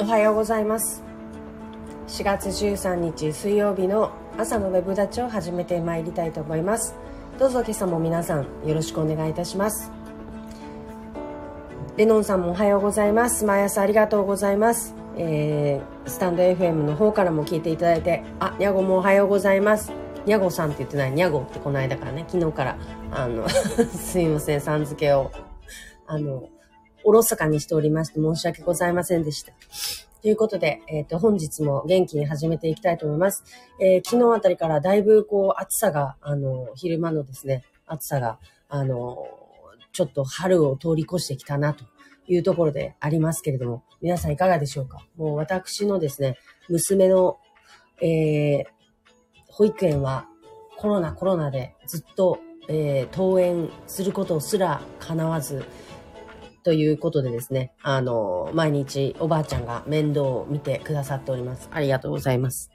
おはようございます。4月13日水曜日の朝のウェブ立ちを始めてまいりたいと思います。どうぞ今朝も皆さんよろしくお願いいたします。レノンさんもおはようございます。毎朝ありがとうございます。えー、スタンド FM の方からも聞いていただいてあにゃごもおはようございます。にゃごさんって言ってない。にゃごってこの間からね昨日から。あの すいませんさん付けを。あのおろそかにしておりまして申し訳ございませんでした。ということで、えっ、ー、と、本日も元気に始めていきたいと思います。えー、昨日あたりからだいぶこう暑さが、あの、昼間のですね、暑さが、あの、ちょっと春を通り越してきたなというところでありますけれども、皆さんいかがでしょうか？もう私のですね、娘の、えー、保育園はコロナコロナでずっと、えー、登園することすら叶わず、ということでですね、あの、毎日おばあちゃんが面倒を見てくださっております。ありがとうございます。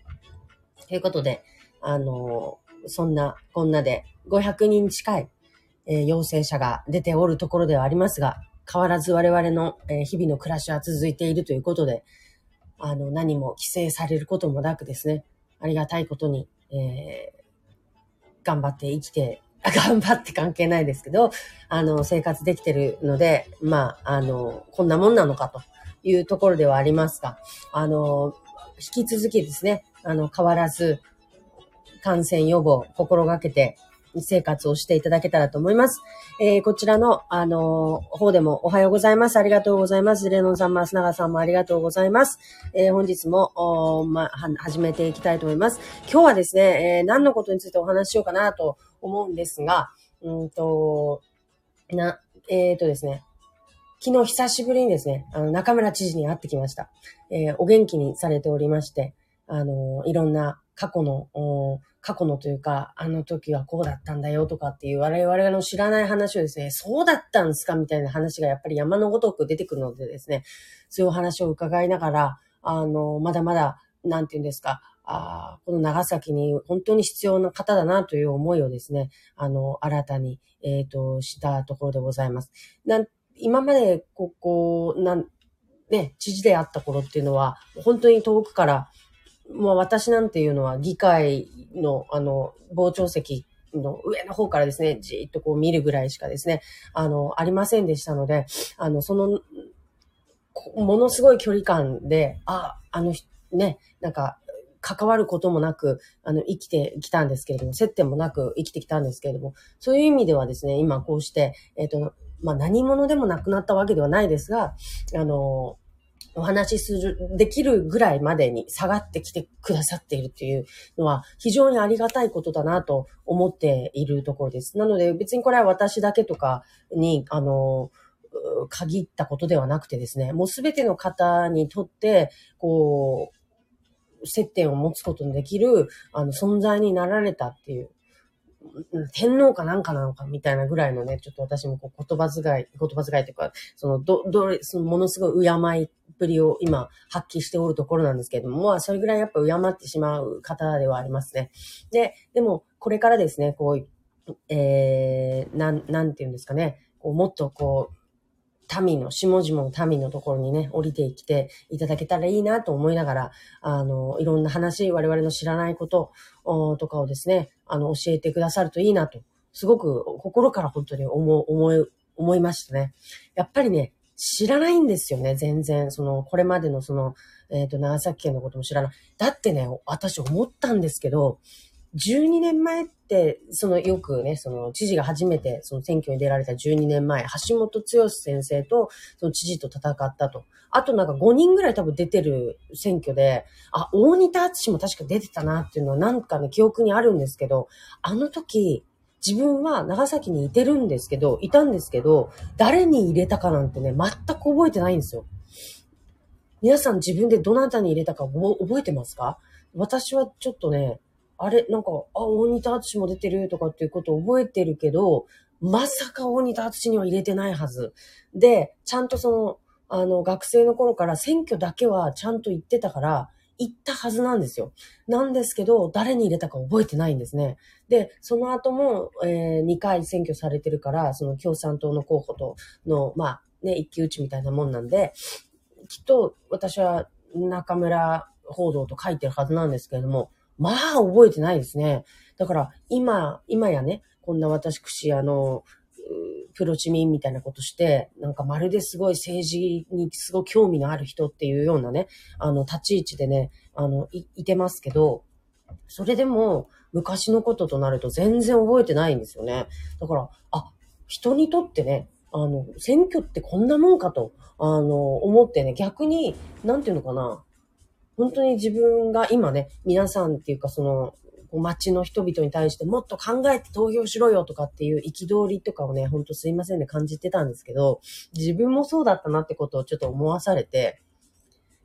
ということで、あの、そんな、こんなで500人近い、えー、陽性者が出ておるところではありますが、変わらず我々の、えー、日々の暮らしは続いているということで、あの、何も規制されることもなくですね、ありがたいことに、えー、頑張って生きて 頑張って関係ないですけど、あの、生活できてるので、まあ、あの、こんなもんなのかというところではありますが、あの、引き続きですね、あの、変わらず、感染予防、心がけて、生活をしていただけたらと思います。えー、こちらの、あのー、方でもおはようございます。ありがとうございます。レノンさん、増永さんもありがとうございます。えー、本日も、おま、は、始めていきたいと思います。今日はですね、えー、何のことについてお話ししようかなと思うんですが、うんと、な、えっ、ー、とですね、昨日久しぶりにですね、あの、中村知事に会ってきました。えー、お元気にされておりまして、あの、いろんな過去の、過去のというか、あの時はこうだったんだよとかっていう我々の知らない話をですね、そうだったんですかみたいな話がやっぱり山のごとく出てくるのでですね、そういうお話を伺いながら、あの、まだまだ、なんて言うんですか、あこの長崎に本当に必要な方だなという思いをですね、あの、新たに、えっ、ー、と、したところでございます。な今まで、ここ、なん、ね、知事であった頃っていうのは、本当に遠くから、まあ私なんていうのは議会のあの傍聴席の上の方からですね、じーっとこう見るぐらいしかですね、あの、ありませんでしたので、あの、その、ものすごい距離感で、あ、あの、ね、なんか、関わることもなく、あの、生きてきたんですけれども、接点もなく生きてきたんですけれども、そういう意味ではですね、今こうして、えっ、ー、と、まあ、何者でもなくなったわけではないですが、あの、お話しする、できるぐらいまでに下がってきてくださっているっていうのは非常にありがたいことだなと思っているところです。なので別にこれは私だけとかに、あの、限ったことではなくてですね、もうすべての方にとって、こう、接点を持つことのできる、あの、存在になられたっていう天皇かなんかなのかみたいなぐらいのね、ちょっと私もこう言葉遣い、言葉遣いというか、その、ど、どれ、そのものすごい敬いっぷりを今発揮しておるところなんですけれども、まあそれぐらいやっぱ敬ってしまう方ではありますね。で、でもこれからですね、こう、えー、なん、なんて言うんですかね、こうもっとこう、民の、下々の民のところにね、降りてきていただけたらいいなと思いながら、あの、いろんな話、我々の知らないこととかをですね、あの、教えてくださるといいなと、すごく心から本当に思、思い、思いましたね。やっぱりね、知らないんですよね、全然。その、これまでのその、えっ、ー、と、長崎県のことも知らない。だってね、私思ったんですけど、12年前って、そのよくね、その知事が初めてその選挙に出られた12年前、橋本剛先生とその知事と戦ったと。あとなんか5人ぐらい多分出てる選挙で、あ、大仁田敦も確か出てたなっていうのはなんかね、記憶にあるんですけど、あの時、自分は長崎にいてるんですけど、いたんですけど、誰に入れたかなんてね、全く覚えてないんですよ。皆さん自分でどなたに入れたか覚えてますか？私はちょっとね、あれ、なんか、あ、大仁田淳も出てるとかっていうことを覚えてるけど、まさか大仁田淳には入れてないはず。で、ちゃんとその、あの、学生の頃から選挙だけはちゃんと言ってたから、行ったはずなんですよ。なんですけど、誰に入れたか覚えてないんですね。で、その後も、えー、2回選挙されてるから、その共産党の候補との、まあ、ね、一騎打ちみたいなもんなんで、きっと私は中村報道と書いてるはずなんですけれども、まあ覚えてないですね。だから今、今やね、こんな私くし、あの、プロチミンみたいなことして、なんかまるですごい政治にすごい興味のある人っていうようなね、あの、立ち位置でね、あの、い、いてますけど、それでも昔のこととなると全然覚えてないんですよね。だから、あ、人にとってね、あの、選挙ってこんなもんかと、あの、思ってね、逆に、なんていうのかな、本当に自分が今ね、皆さんっていうかその、街の人々に対してもっと考えて投票しろよとかっていう憤りとかをね、ほんとすいませんね感じてたんですけど、自分もそうだったなってことをちょっと思わされて、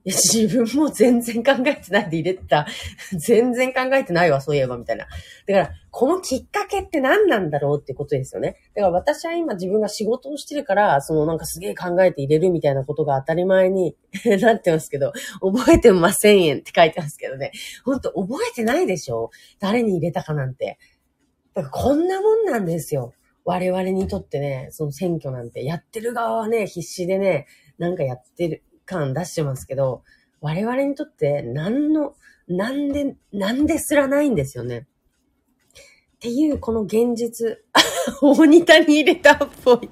いや、自分も全然考えてないで入れてた。全然考えてないわ、そういえば、みたいな。だから、このきっかけって何なんだろうってことですよね。だから私は今自分が仕事をしてるから、そのなんかすげえ考えて入れるみたいなことが当たり前に なってますけど、覚えてません円って書いてますけどね。ほんと覚えてないでしょ？誰に入れたかなんて。だからこんなもんなんですよ。我々にとってね、その選挙なんて、やってる側はね、必死でね、なんかやってる、感出してますけど、我々にとって何の、なんで、なんですらないんですよね。っていう、この現実。大仁田に入れたっぽい。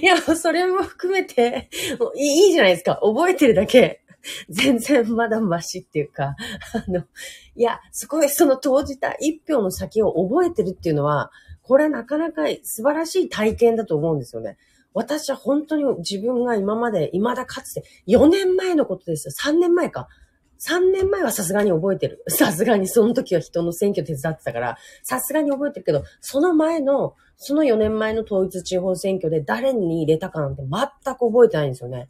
いや、それも含めていい、いじゃないですか。覚えてるだけ。全然まだましっていうか、あの、いや、すごいその投じた一票の先を覚えてるっていうのは、これなかなか素晴らしい体験だと思うんですよね。私は本当に自分が今まで、未だかつて、4年前のことですよ。3年前か。3年前はさすがに覚えてる。さすがにその時は人の選挙手伝ってたから、さすがに覚えてるけど、その前の、その4年前の統一地方選挙で誰に入れたかなんて全く覚えてないんですよね。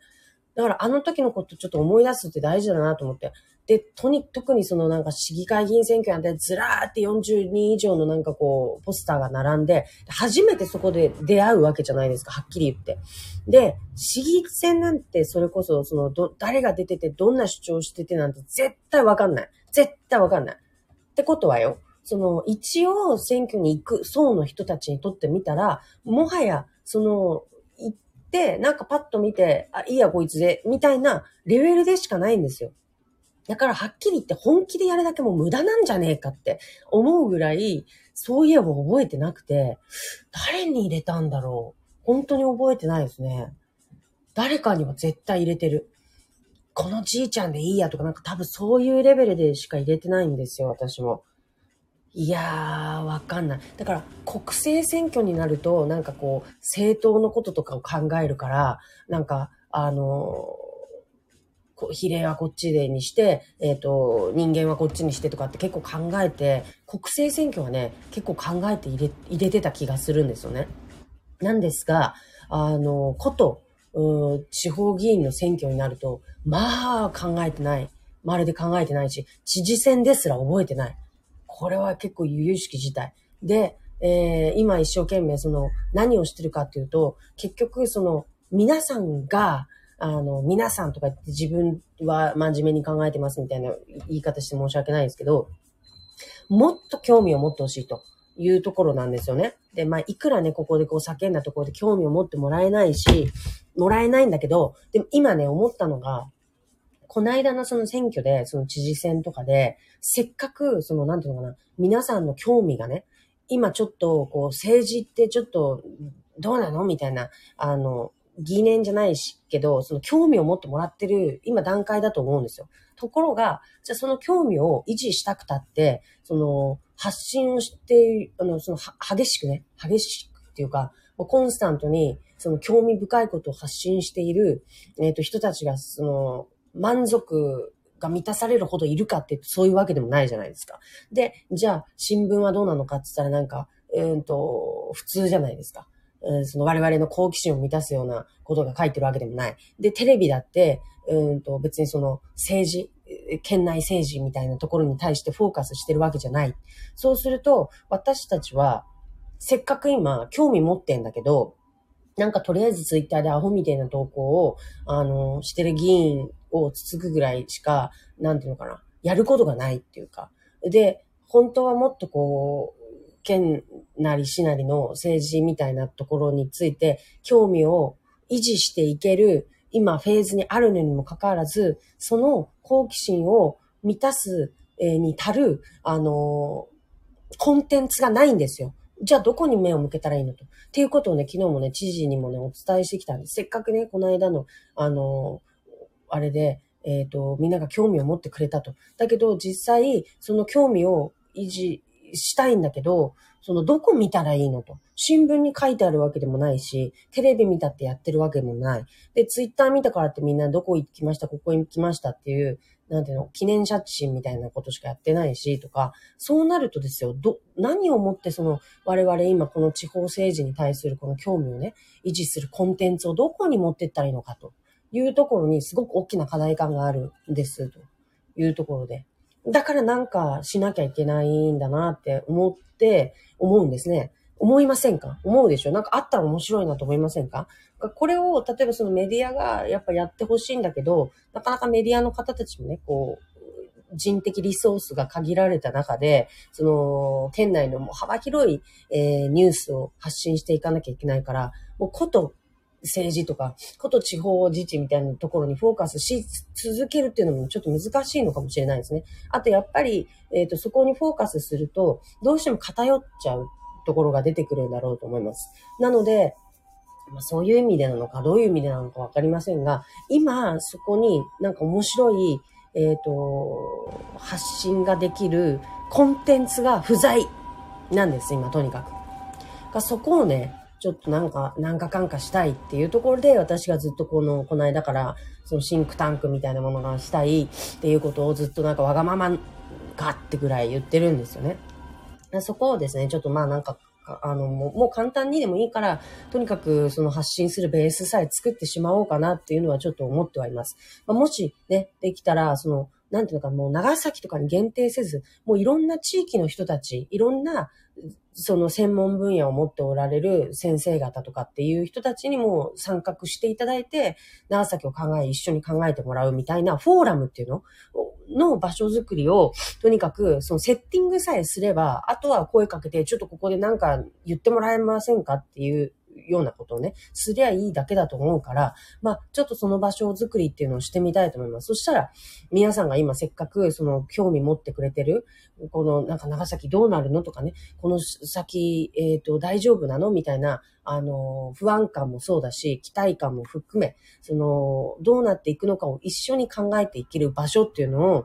だからあの時のことちょっと思い出すって大事だなと思って。で、とに、特にそのなんか市議会議員選挙なんてずらーって40人以上のなんかこう、ポスターが並んで、初めてそこで出会うわけじゃないですか、はっきり言って。で、市議選なんてそれこそ、その、ど、誰が出ててどんな主張しててなんて絶対わかんない。絶対わかんない。ってことはよ、その、一応選挙に行く層の人たちにとってみたら、もはや、その、行って、なんかパッと見て、あ、いいやこいつで、みたいなレベルでしかないんですよ。だからはっきり言って本気でやるだけも無駄なんじゃねえかって思うぐらい、そういえば覚えてなくて、誰に入れたんだろう本当に覚えてないですね。誰かには絶対入れてる。このじいちゃんでいいやとかなんか多分そういうレベルでしか入れてないんですよ、私も。いやー、わかんない。だから、国政選挙になると、なんかこう、政党のこととかを考えるから、なんか、あのー比例はこっちでにして、えっ、ー、と、人間はこっちにしてとかって結構考えて、国政選挙はね、結構考えて入れ、入れてた気がするんですよね。なんですが、あの、こと、地方議員の選挙になると、まあ考えてない。まるで考えてないし、知事選ですら覚えてない。これは結構由々しき事態。で、えー、今一生懸命その何をしてるかっていうと、結局その皆さんがあの、皆さんとか言って自分は真面目に考えてますみたいな言い方して申し訳ないんですけど、もっと興味を持ってほしいというところなんですよね。で、まあ、いくらね、ここでこう叫んだところで興味を持ってもらえないし、もらえないんだけど、でも今ね、思ったのが、この間のその選挙で、その知事選とかで、せっかく、その、なんていうのかな、皆さんの興味がね、今ちょっと、こう、政治ってちょっと、どうなの？みたいな、あの、疑念じゃないし、けど、その興味を持ってもらってる今段階だと思うんですよ。ところが、じゃあその興味を維持したくたって、その発信をして、あの、そのは激しくね、激しくっていうか、コンスタントにその興味深いことを発信している、えっ、ー、と、人たちが、その、満足が満たされるほどいるかってそういうわけでもないじゃないですか。で、じゃあ、新聞はどうなのかって言ったらなんか、うんと、普通じゃないですか。うんその我々の好奇心を満たすようなことが書いてるわけでもない。で、テレビだって、うんと別にその政治、県内政治みたいなところに対してフォーカスしてるわけじゃない。そうすると、私たちは、せっかく今、興味持ってんだけど、なんかとりあえずツイッターでアホみたいな投稿を、あの、してる議員をつつくぐらいしか、なんていうのかな、やることがないっていうか。で、本当はもっとこう、県なり市なりの政治みたいなところについて興味を維持していける今フェーズにあるのにもかかわらず、その好奇心を満たす、えに足る、あの、コンテンツがないんですよ。じゃあどこに目を向けたらいいのと。っていうことをね、昨日もね、知事にもね、お伝えしてきたんです。せっかくね、この間の、あの、あれで、えっ、ー、と、みんなが興味を持ってくれたと。だけど、実際、その興味を維持したいんだけど、そのどこ見たらいいのと。新聞に書いてあるわけでもないし、テレビ見たってやってるわけでもない。で、ツイッター見たからってみんなどこ行きました、ここ行きましたっていう、なんていうの、記念写真みたいなことしかやってないし、とか、そうなるとですよ、ど、何をもってその、我々今この地方政治に対するこの興味をね、維持するコンテンツをどこに持ってったらいいのかというところにすごく大きな課題感があるんです、というところで。だからなんかしなきゃいけないんだなって思って、思うんですね。思いませんか？思うでしょ？なんかあったら面白いなと思いませんか？これを、例えばそのメディアがやっぱやってほしいんだけど、なかなかメディアの方たちもね、こう、人的リソースが限られた中で、その、県内のもう幅広い、えー、ニュースを発信していかなきゃいけないから、もうこと政治とか、こと地方自治みたいなところにフォーカスし続けるっていうのもちょっと難しいのかもしれないですね。あとやっぱり、えっ、ー、と、そこにフォーカスすると、どうしても偏っちゃうところが出てくるんだろうと思います。なので、まあ、そういう意味でなのか、どういう意味でなのかわかりませんが、今、そこになんか面白い、えっ、ー、と、発信ができるコンテンツが不在なんです、今、とにかく。そこをね、ちょっとなんか、なんかかんかしたいっていうところで、私がずっとこの、この間から、そのシンクタンクみたいなものがしたいっていうことをずっとなんかわがままかってぐらい言ってるんですよね。そこをですね、ちょっとまあなんか、あの、もう簡単にでもいいから、とにかくその発信するベースさえ作ってしまおうかなっていうのはちょっと思ってはいます。まあ、もしね、できたら、その、なんていうのか、もう長崎とかに限定せず、もういろんな地域の人たち、いろんなその専門分野を持っておられる先生方とかっていう人たちにも参画していただいて、長崎を考え、一緒に考えてもらうみたいなフォーラムっていうのの場所づくりを、とにかくそのセッティングさえすれば、あとは声かけて、ちょっとここでなんか言ってもらえませんかっていうようなことをね、すりゃいいだけだと思うから、まあ、ちょっとその場所づくりっていうのをしてみたいと思います。そしたら、皆さんが今せっかくその興味持ってくれてる、このなんか長崎どうなるのとかね、この先、えっ、ー、と、大丈夫なの？みたいな、あの、不安感もそうだし、期待感も含め、その、どうなっていくのかを一緒に考えていける場所っていうのを、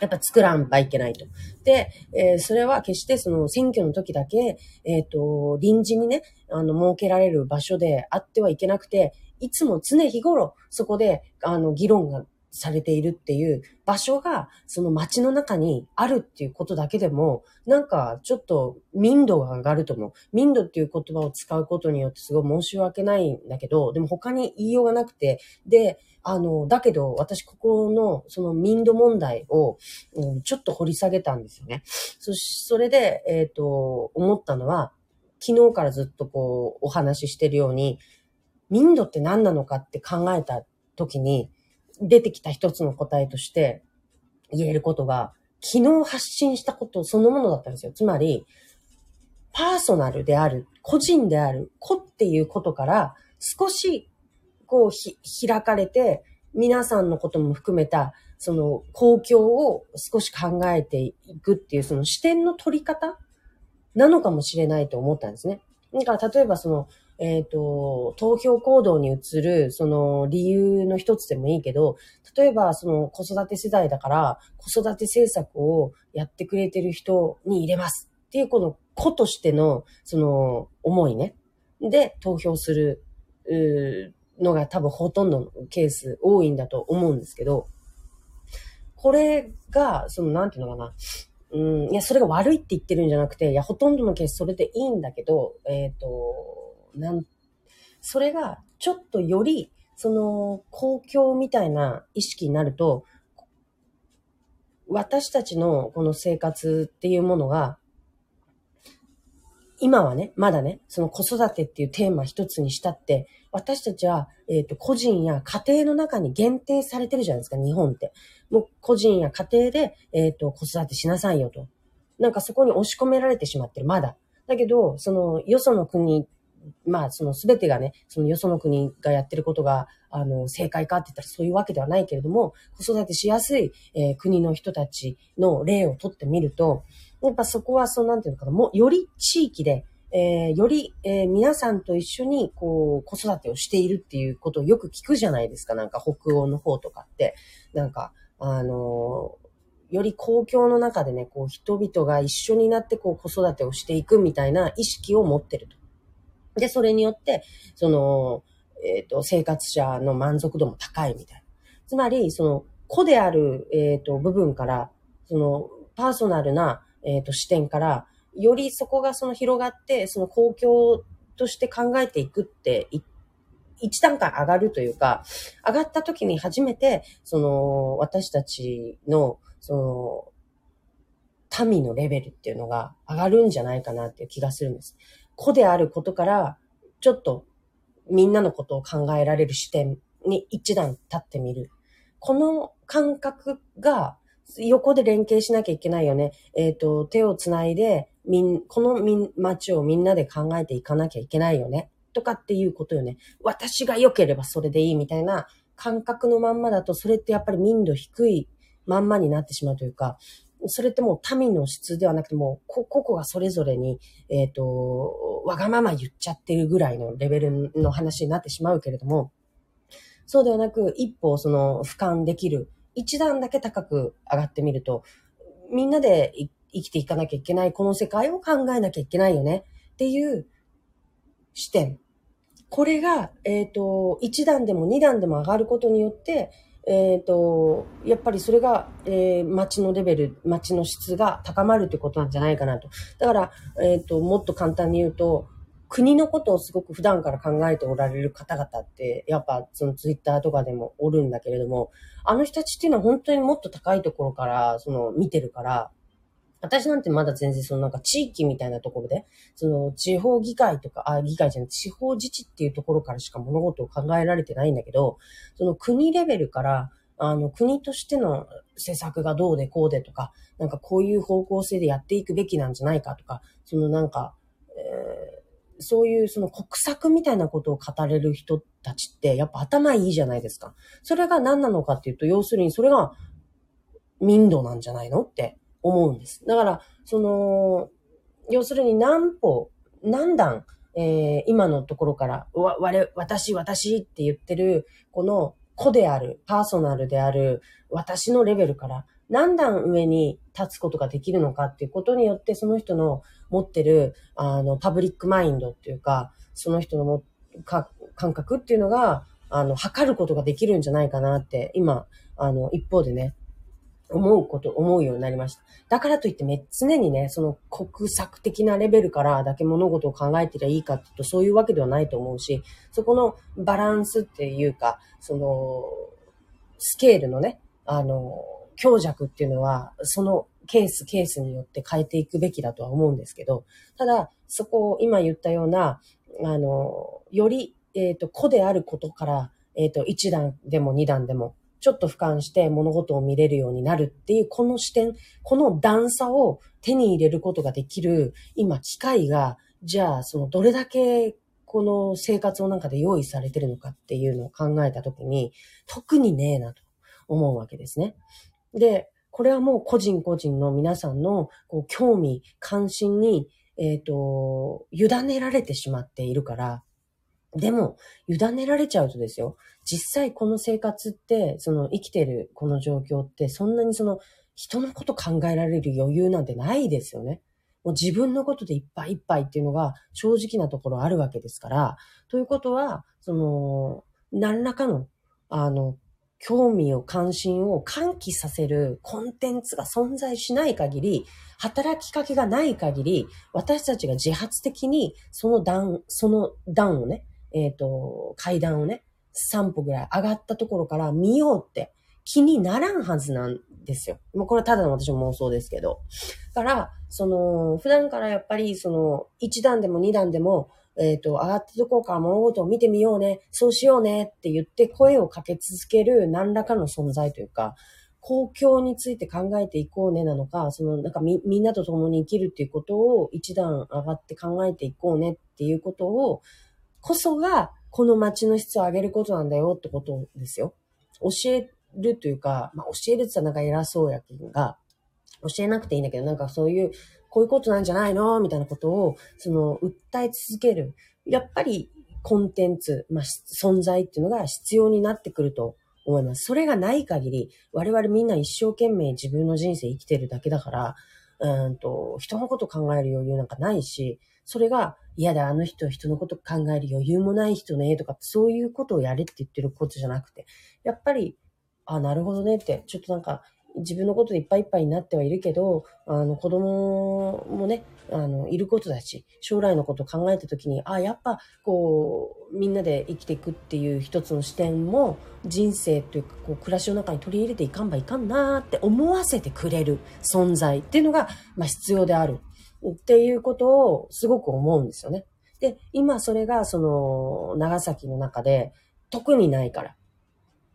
やっぱ作らんばいけないと。で、えー、それは決してその選挙の時だけ、えっ、ー、と、臨時にね、あの、設けられる場所であってはいけなくて、いつも常日頃、そこで、あの、議論がされているっていう場所が、その街の中にあるっていうことだけでも、なんかちょっと民度が上がると思う。民度っていう言葉を使うことによってすごい申し訳ないんだけど、でも他に言いようがなくて、で、あの、だけど、私、ここの、その民度問題を、うん、ちょっと掘り下げたんですよね。そし、それで、えっ、ー、と、思ったのは、昨日からずっとこう、お話ししてるように、民度って何なのかって考えた時に、出てきた一つの答えとして言えることが、昨日発信したことそのものだったんですよ。つまり、パーソナルである、個人である、個っていうことから、少しこう、開かれて、皆さんのことも含めた、その公共を少し考えていくっていう、その視点の取り方なのかもしれないと思ったんですね。だから例えばその、えっ、ー、と、投票行動に移る、その理由の一つでもいいけど、例えばその子育て世代だから、子育て政策をやってくれてる人に入れますっていうこの子としての、その思いね。で、投票する、のが多分ほとんどのケース多いんだと思うんですけど、これが、その、なんていうのかな。うん、いや、それが悪いって言ってるんじゃなくて、いや、ほとんどのケースそれでいいんだけど、えっ、ー、と、なん、それがちょっとより、その、公共みたいな意識になると、私たちのこの生活っていうものが、今はね、まだね、その子育てっていうテーマ一つにしたって、私たちは、えっ、ー、と、個人や家庭の中に限定されてるじゃないですか、日本って。もう個人や家庭で、えっ、ー、と、子育てしなさいよと。なんかそこに押し込められてしまってる、まだ。だけど、その、よその国、まあ、その全てがね、そのよその国がやってることが、あの、正解かって言ったらそういうわけではないけれども、子育てしやすい、えー、国の人たちの例をとってみると、やっぱそこは、そうなんていうのかな、もう、より地域で、えー、より、えー、皆さんと一緒に、こう、子育てをしているっていうことをよく聞くじゃないですか。なんか北欧の方とかって。なんか、あのより公共の中でね、こう人々が一緒になってこう子育てをしていくみたいな意識を持ってると。で、それによって、その、えっ、ー、と、生活者の満足度も高いみたいな。つまり、その、子である、えっ、ー、と、部分から、その、パーソナルな、えっ、ー、と、視点から、よりそこがその広がって、その公共として考えていくって一段階上がるというか、上がった時に初めて、その、私たちの、その、民のレベルっていうのが上がるんじゃないかなっていう気がするんです。子であることから、ちょっとみんなのことを考えられる視点に一段立ってみる。この感覚が横で連携しなきゃいけないよね。えっ、ー、と、手をつないで、みん、このみん、街をみんなで考えていかなきゃいけないよね。とかっていうことよね。私が良ければそれでいいみたいな感覚のまんまだと、それってやっぱり民度低いまんまになってしまうというか、それってもう民の質ではなくても、個々がそれぞれに、えっ、ー、と、わがまま言っちゃってるぐらいのレベルの話になってしまうけれども、そうではなく、一歩その俯瞰できる、一段だけ高く上がってみると、みんなで生きていかなきゃいけない、この世界を考えなきゃいけないよねっていう視点。これが、えっ、ー、と、1段でも2段でも上がることによって、えっ、ー、と、やっぱりそれが、えー、街のレベル、街の質が高まるってことなんじゃないかなと。だから、えっ、ー、と、もっと簡単に言うと、国のことをすごく普段から考えておられる方々って、やっぱそのツイッターとかでもおるんだけれども、あの人たちっていうのは本当にもっと高いところから、その見てるから、私なんてまだ全然そのなんか地域みたいなところで、その地方議会とか、あ、議会じゃない、地方自治っていうところからしか物事を考えられてないんだけど、その国レベルから、あの国としての施策がどうでこうでとか、なんかこういう方向性でやっていくべきなんじゃないかとか、そのなんか、えー、そういうその国策みたいなことを語れる人たちってやっぱ頭いいじゃないですか。それが何なのかっていうと、要するにそれが民度なんじゃないのって思うんです。だから、その、要するに何歩、何段、えー、今のところから、わ、我、私、私って言ってる、この個である、パーソナルである、私のレベルから、何段上に立つことができるのかっていうことによって、その人の持ってる、あの、パブリックマインドっていうか、その人のもか感覚っていうのが、あの、測ることができるんじゃないかなって、今、あの、一方でね、思うこと、思うようになりました。だからといってめ、常にね、その国策的なレベルからだけ物事を考えてりゃいいかっていうと、そういうわけではないと思うし、そこのバランスっていうか、その、スケールのね、あの、強弱っていうのは、そのケースケースによって変えていくべきだとは思うんですけど、ただ、そこを今言ったような、あの、より、えっ、ー、と、子であることから、えっ、ー、と、1段でも2段でも、ちょっと俯瞰して物事を見れるようになるっていう、この視点、この段差を手に入れることができる、今、機会が、じゃあ、その、どれだけ、この生活の中で用意されてるのかっていうのを考えたときに、特にねえなと思うわけですね。で、これはもう個人個人の皆さんのこう興味、関心に、えっ、ー、と、委ねられてしまっているから、でも、委ねられちゃうとですよ。実際この生活って、その生きてるこの状況って、そんなにその人のこと考えられる余裕なんてないですよね。もう自分のことでいっぱいいっぱいっていうのが正直なところあるわけですから、ということは、その、何らかの、あの、興味を関心を喚起させるコンテンツが存在しない限り、働きかけがない限り、私たちが自発的にその段、その段をね、えっ、ー、と、階段をね、3歩ぐらい上がったところから見ようって気にならんはずなんですよ。もうこれはただの私の妄想ですけど。だから、その、普段からやっぱりその、1段でも2段でも、えっ、ー、と、上がったところから物事を見てみようね、そうしようねって言って声をかけ続ける何らかの存在というか、公共について考えていこうねなのか、そのなんかみ、みんなと共に生きるっていうことを一段上がって考えていこうねっていうことを、こそが、この街の質を上げることなんだよってことですよ。教えるというか、まあ、教えるって言ったらなんか偉そうやけんが、教えなくていいんだけど、なんかそういう、こういうことなんじゃないのみたいなことを、その、訴え続ける。やっぱり、コンテンツ、まあ、存在っていうのが必要になってくると思います。それがない限り、我々みんな一生懸命自分の人生生きてるだけだから、うんと、人のこと考える余裕なんかないし、それが嫌だ、あの人は、人のこと考える余裕もない人ね、とか、そういうことをやれって言ってることじゃなくて、やっぱり、あ、なるほどねって、ちょっとなんか、自分のことでいっぱいいっぱいになってはいるけど、あの、子供もね、あの、いることだし、将来のことを考えたときに、あ、やっぱ、こう、みんなで生きていくっていう一つの視点も、人生というか、こう、暮らしの中に取り入れていかんばいかんなーって思わせてくれる存在っていうのが、まあ、必要である。っていうことをすごく思うんですよね。で、今それが、その、長崎の中で、特にないから。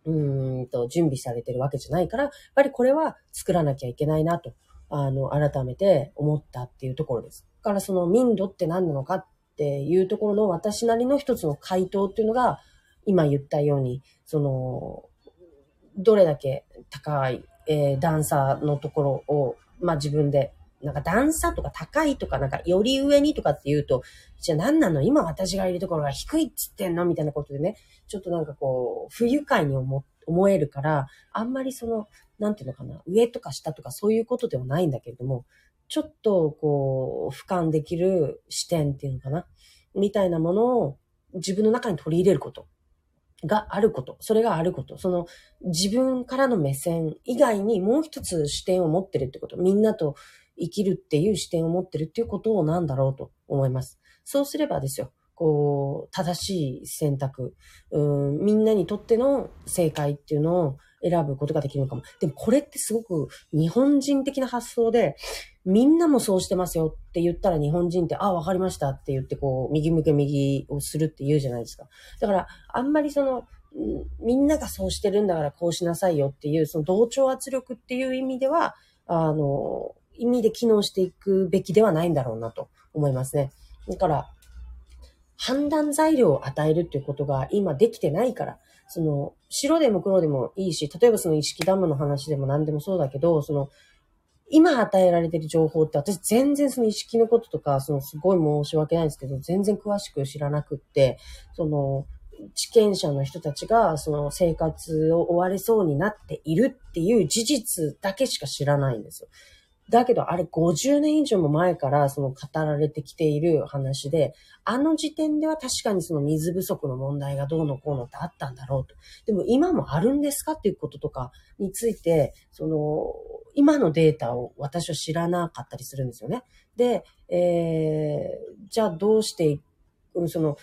うんと、準備されてるわけじゃないから、やっぱりこれは作らなきゃいけないなと、あの、改めて思ったっていうところです。だからその民度って何なのかっていうところの私なりの一つの回答っていうのが、今言ったように、その、どれだけ高い、えー、段差のところを、まあ自分でなんか段差とか高いとか、なんかより上にとかって言うと、じゃあ何なの？今私がいるところが低いっつってんの？みたいなことでね、ちょっとなんかこう、不愉快に思思えるから、あんまりその、なんていうのかな、上とか下とかそういうことではないんだけれども、ちょっとこう、俯瞰できる視点っていうのかな、みたいなものを自分の中に取り入れること。があること。それがあること。その自分からの目線以外にもう一つ視点を持ってるってこと。みんなと生きるっていう視点を持ってるっていうことをなんだろうと思います。そうすればですよ、こう、正しい選択、うん、みんなにとっての正解っていうのを選ぶことができるのかも。でもこれってすごく日本人的な発想で、みんなもそうしてますよって言ったら日本人って、あ、わかりましたって言ってこう、右向け右をするって言うじゃないですか。だから、あんまりその、みんながそうしてるんだからこうしなさいよっていう、その同調圧力っていう意味では、あの、意味で機能していくべきではないんだろうなと思いますね。だから、判断材料を与えるっていうことが今できてないから、その、白でも黒でもいいし、例えばその意識ダムの話でも何でもそうだけど、その、今与えられてる情報って私全然その意識のこととか、そのすごい申し訳ないんですけど、全然詳しく知らなくって、その、地権者の人たちがその生活を追われそうになっているっていう事実だけしか知らないんですよ。だけどあれ50年以上も前からその語られてきている話で、あの時点では確かにその水不足の問題がどうのこうのってあったんだろうと。でも今もあるんですかっていうこととかについて、その、今のデータを私は知らなかったりするんですよね。で、えー、じゃあどうしてその、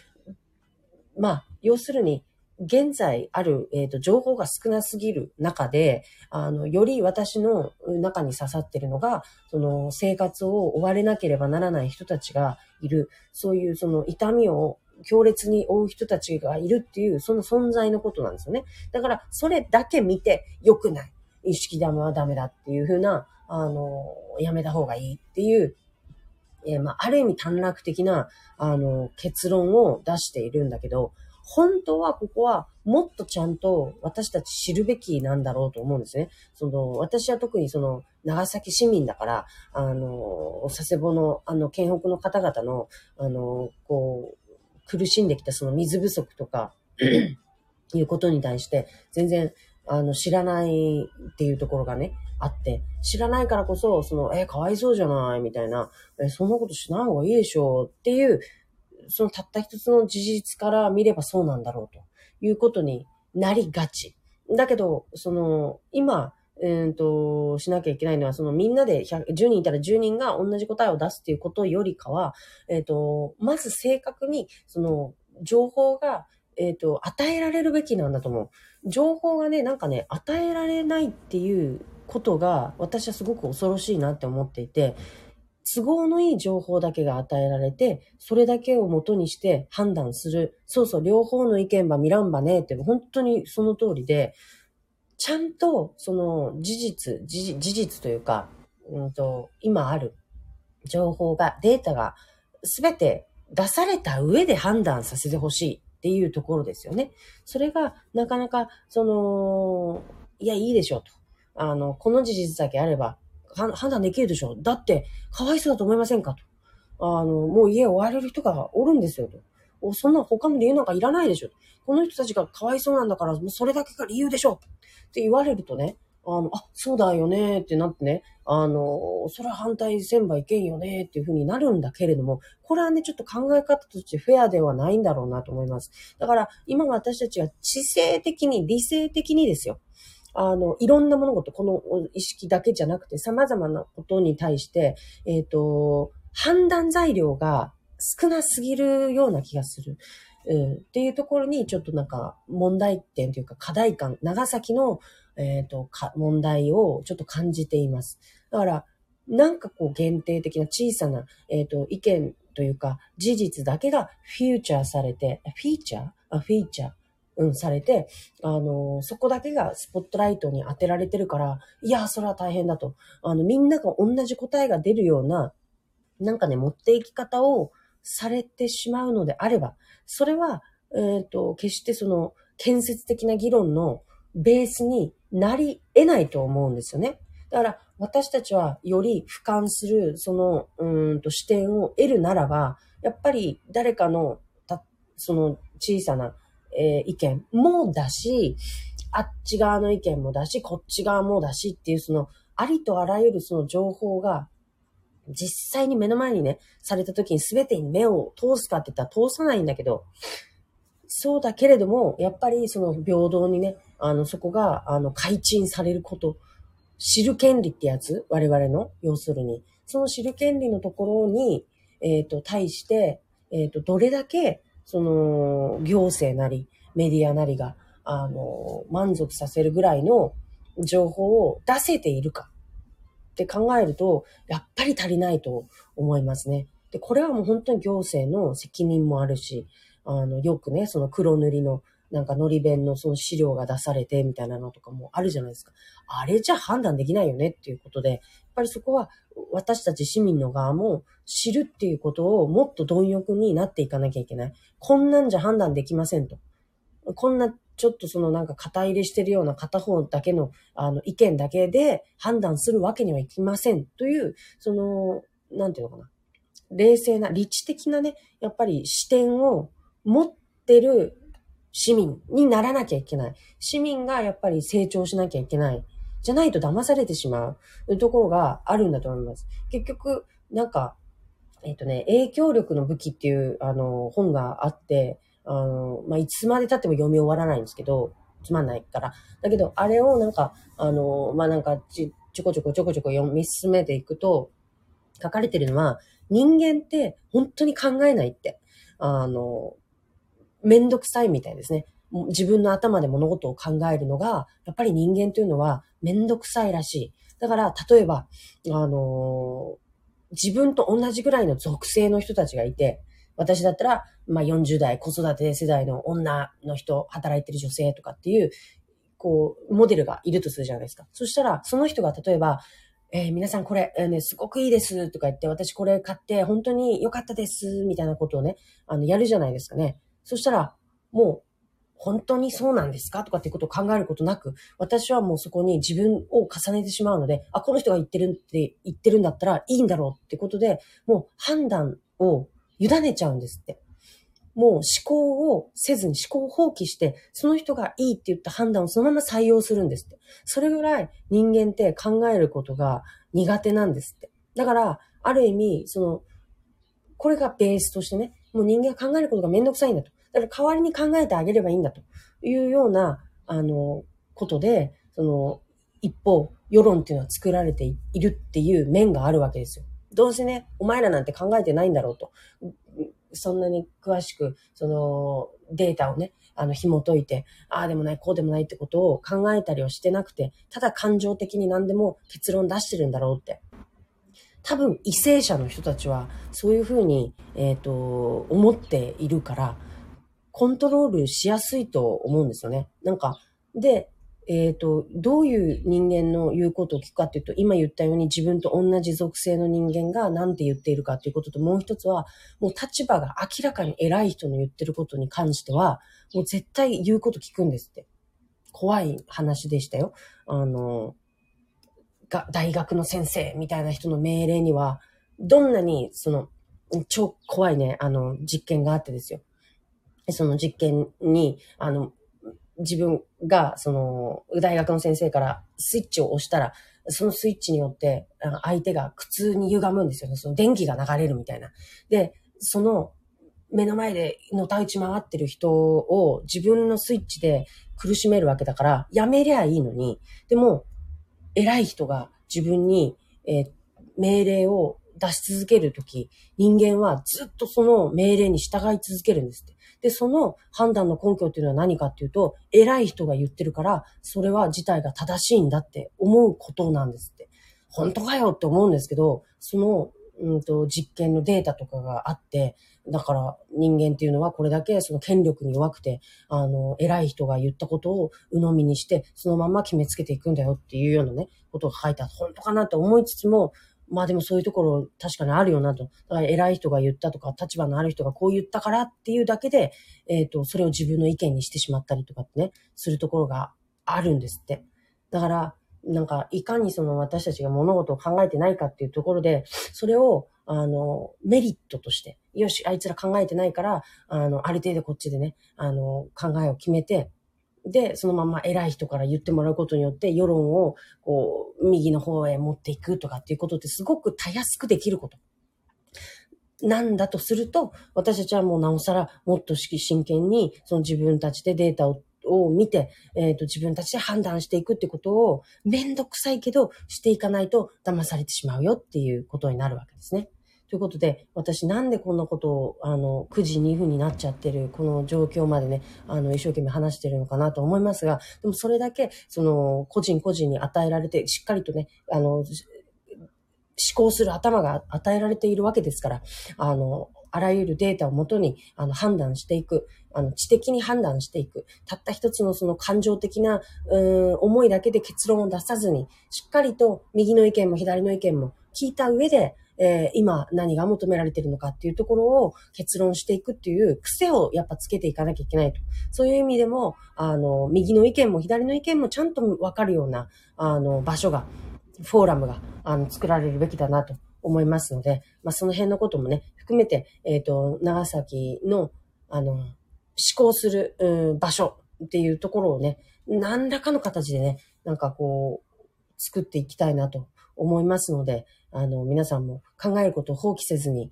まあ、要するに、現在ある、えーと、情報が少なすぎる中で、あの、より私の中に刺さってるのが、その生活を追われなければならない人たちがいる、そういうその痛みを強烈に追う人たちがいるっていう、その存在のことなんですよね。だから、それだけ見て良くない。意識玉はダメだっていうふうな、あの、やめた方がいいっていう、えー、まあ、ある意味短絡的な、あの、結論を出しているんだけど、本当はここはもっとちゃんと私たち知るべきなんだろうと思うんですね。その、私は特にその、長崎市民だから、あの、佐世保の、あの、県北の方々の、あの、こう、苦しんできたその水不足とか いうことに対して、全然、あの、知らないっていうところがね、あって、知らないからこそ、その、えかわいそうじゃないみたいな、えそんなことしない方がいいでしょうっていう、そのたった一つの事実から見ればそうなんだろうということになりがち。だけど、その、今、えー、と、しなきゃいけないのは、そのみんなで10人いたら10人が同じ答えを出すっていうことよりかは、えっ、ー、と、まず正確に、その、情報が、えっ、ー、と、与えられるべきなんだと思う。情報がね、なんかね、与えられないっていうことが、私はすごく恐ろしいなって思っていて、都合のいい情報だけが与えられて、それだけを元にして判断する。そうそう、両方の意見ば見らんばねえって、本当にその通りで、ちゃんと、その事実、事実というか、うんと、今ある情報が、データが全て出された上で判断させてほしいっていうところですよね。それが、なかなか、その、いや、いいでしょうと。あの、この事実だけあれば、判断できるでしょ。だって、かわいそうだと思いませんかと。あの、もう家を追われる人がおるんですよと。そんな他の理由なんかいらないでしょ。この人たちがかわいそうなんだから、もうそれだけが理由でしょ。って言われるとね、あの、あ、そうだよねってなってね、あの、それは反対せんばいけんよねっていうふうになるんだけれども、これはね、ちょっと考え方としてフェアではないんだろうなと思います。だから、今私たちは知性的に、理性的にですよ。あの、いろんな物事、この意識だけじゃなくて、様々なことに対して、えっ、ー、と、判断材料が少なすぎるような気がする。うん、っていうところにちょっとなんか問題点というか課題感、長崎の、えっ、ー、とか問題をちょっと感じています。だから、なんかこう限定的な小さな、えっ、ー、と意見というか事実だけがフューチャーされて、フィーチャー？あ、フィーチャー？うん、されて、あの、そこだけがスポットライトに当てられてるから、いや、それは大変だと。あの、みんなが同じ答えが出るような、なんかね、持っていき方をされてしまうのであれば、それは、えっ、ー、と、決してその、建設的な議論のベースになり得ないと思うんですよね。だから、私たちはより俯瞰する、その、うんと視点を得るならば、やっぱり誰かの、た、その小さな、えー、意見もだし、あっち側の意見もだし、こっち側もだしっていう、その、ありとあらゆるその情報が実際に目の前にね、された時に全てに目を通すかって言ったら通さないんだけど、そうだけれども、やっぱりその平等にね、あの、そこが、あの、改陳されること、知る権利ってやつ我々の、要するに。その知る権利のところに、えっ、ー、と、対して、えっ、ー、と、どれだけ、その、行政なり、メディアなりが、あの、満足させるぐらいの情報を出せているか。って考えると、やっぱり足りないと思いますね。で、これはもう本当に行政の責任もあるし、あの、よくね、その黒塗りの、なんか、のり弁のその資料が出されてみたいなのとかもあるじゃないですか。あれじゃ判断できないよねっていうことで、ぱりそこは私たち市民の側も知るっていうことをもっと貪欲になっていかなきゃいけない。こんなんじゃ判断できませんと。こんなちょっとそのなんか肩入れしてるような片方だけのあの意見だけで判断するわけにはいきませんという、その、なんていうのかな。冷静な、理知的なね、やっぱり視点を持ってる市民にならなきゃいけない。市民がやっぱり成長しなきゃいけない。じゃないと騙されてしまうところがあるんだと思います。結局、なんか、えっ、ー、とね、影響力の武器っていうあの本があって、あの、まあ、いつまで経っても読み終わらないんですけど、つまんないから。だけど、あれをなんか、あの、まあ、なんかち、ちょこちょこちょこちょこ読み進めていくと、書かれてるのは、人間って本当に考えないって。あの、めんどくさいみたいですね。自分の頭で物事を考えるのが、やっぱり人間というのはめんどくさいらしい。だから、例えば、あの自分と同じぐらいの属性の人たちがいて、私だったら、まあ40代、子育て世代の女の人、働いてる女性とかっていう、こう、モデルがいるとするじゃないですか。そしたら、その人が例えば、えー、皆さんこれ、えー、ね、すごくいいですとか言って、私これ買って本当に良かったですみたいなことをね、あの、やるじゃないですかね。そしたら、もう、本当にそうなんですか？とかっていうことを考えることなく、私はもうそこに自分を重ねてしまうので、あ、この人が言ってるって言ってるんだったらいいんだろうってことで、もう判断を委ねちゃうんですって。もう思考をせずに思考を放棄して、その人がいいって言った判断をそのまま採用するんですって。それぐらい人間って考えることが苦手なんですって。だから、ある意味、その、これがベースとしてね、もう人間が考えることがめんどくさいんだと。だから代わりに考えてあげればいいんだというような、あの、ことで、その、一方、世論っていうのは作られているっていう面があるわけですよ。どうせね、お前らなんて考えてないんだろうと。そんなに詳しく、そのデータをね、あの、紐解いて、ああでもない、こうでもないってことを考えたりはしてなくて、ただ感情的に何でも結論出してるんだろうって。多分、為政者の人たちは、そういうふうに、えっ、ー、と、思っているから、コントロールしやすいと思うんですよね。なんか、で、えっ、と、どういう人間の言うことを聞くかっていうと、今言ったように自分と同じ属性の人間が何て言っているかっていうことと、もう一つは、もう立場が明らかに偉い人の言ってることに関しては、もう絶対言うこと聞くんですって。怖い話でしたよ。あの、が、大学の先生みたいな人の命令には、どんなに、その、超怖いね、あの、実験があってですよ。その実験に、あの、自分が、その、大学の先生からスイッチを押したら、そのスイッチによって、相手が苦痛に歪むんですよね。その電気が流れるみたいな。で、その、目の前でのたうち回ってる人を自分のスイッチで苦しめるわけだから、やめりゃいいのに、でも、偉い人が自分に、え、命令を出し続けるとき、人間はずっとその命令に従い続けるんですって。で、その判断の根拠っていうのは何かっていうと、偉い人が言ってるから、それは自体が正しいんだって思うことなんですって。本当かよって思うんですけど、その、うんと、実験のデータとかがあって、だから人間っていうのはこれだけその権力に弱くて、あの、偉い人が言ったことを鵜呑みにして、そのまま決めつけていくんだよっていうようなね、ことが書いてあって、本当かなって思いつつも、まあでもそういうところ確かにあるよなと。だから偉い人が言ったとか、立場のある人がこう言ったからっていうだけで、えっ、ー、と、それを自分の意見にしてしまったりとかってね、するところがあるんですって。だから、なんか、いかにその私たちが物事を考えてないかっていうところで、それを、あの、メリットとして、よし、あいつら考えてないから、あの、ある程度こっちでね、あの、考えを決めて、で、そのまま偉い人から言ってもらうことによって、世論を、こう、右の方へ持っていくとかっていうことってすごくたやすくできること。なんだとすると、私たちはもうなおさらもっと真剣に、その自分たちでデータをを見て、えっ、ー、と、自分たちで判断していくってことを、めんどくさいけど、していかないと騙されてしまうよっていうことになるわけですね。ということで、私なんでこんなことを、あの、9時2分になっちゃってる、この状況までね、あの、一生懸命話してるのかなと思いますが、でもそれだけ、その、個人個人に与えられて、しっかりとね、あの、思考する頭が与えられているわけですから、あの、あらゆるデータをもとに、あの、判断していく、あの、知的に判断していく。たった一つのその感情的な、うん、思いだけで結論を出さずに、しっかりと右の意見も左の意見も聞いた上で、えー、今何が求められてるのかっていうところを結論していくっていう癖をやっぱつけていかなきゃいけないと。そういう意味でも、あの、右の意見も左の意見もちゃんとわかるような、あの、場所が、フォーラムが、あの、作られるべきだなと思いますので、まあ、その辺のこともね、含めて、えっ、ー、と、長崎の、あの、思考する、うん、場所っていうところをね、何らかの形でね、なんかこう、作っていきたいなと思いますので、あの、皆さんも考えることを放棄せずに、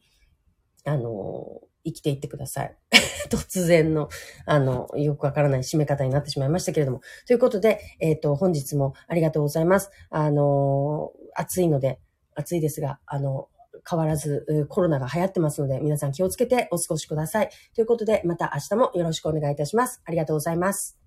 あの、生きていってください。突然の、あの、よくわからない締め方になってしまいましたけれども。ということで、えっ、ー、と、本日もありがとうございます。あの、暑いので、暑いですが、あの、変わらずコロナが流行ってますので、皆さん気をつけてお過ごしください。ということで、また明日もよろしくお願いいたします。ありがとうございます。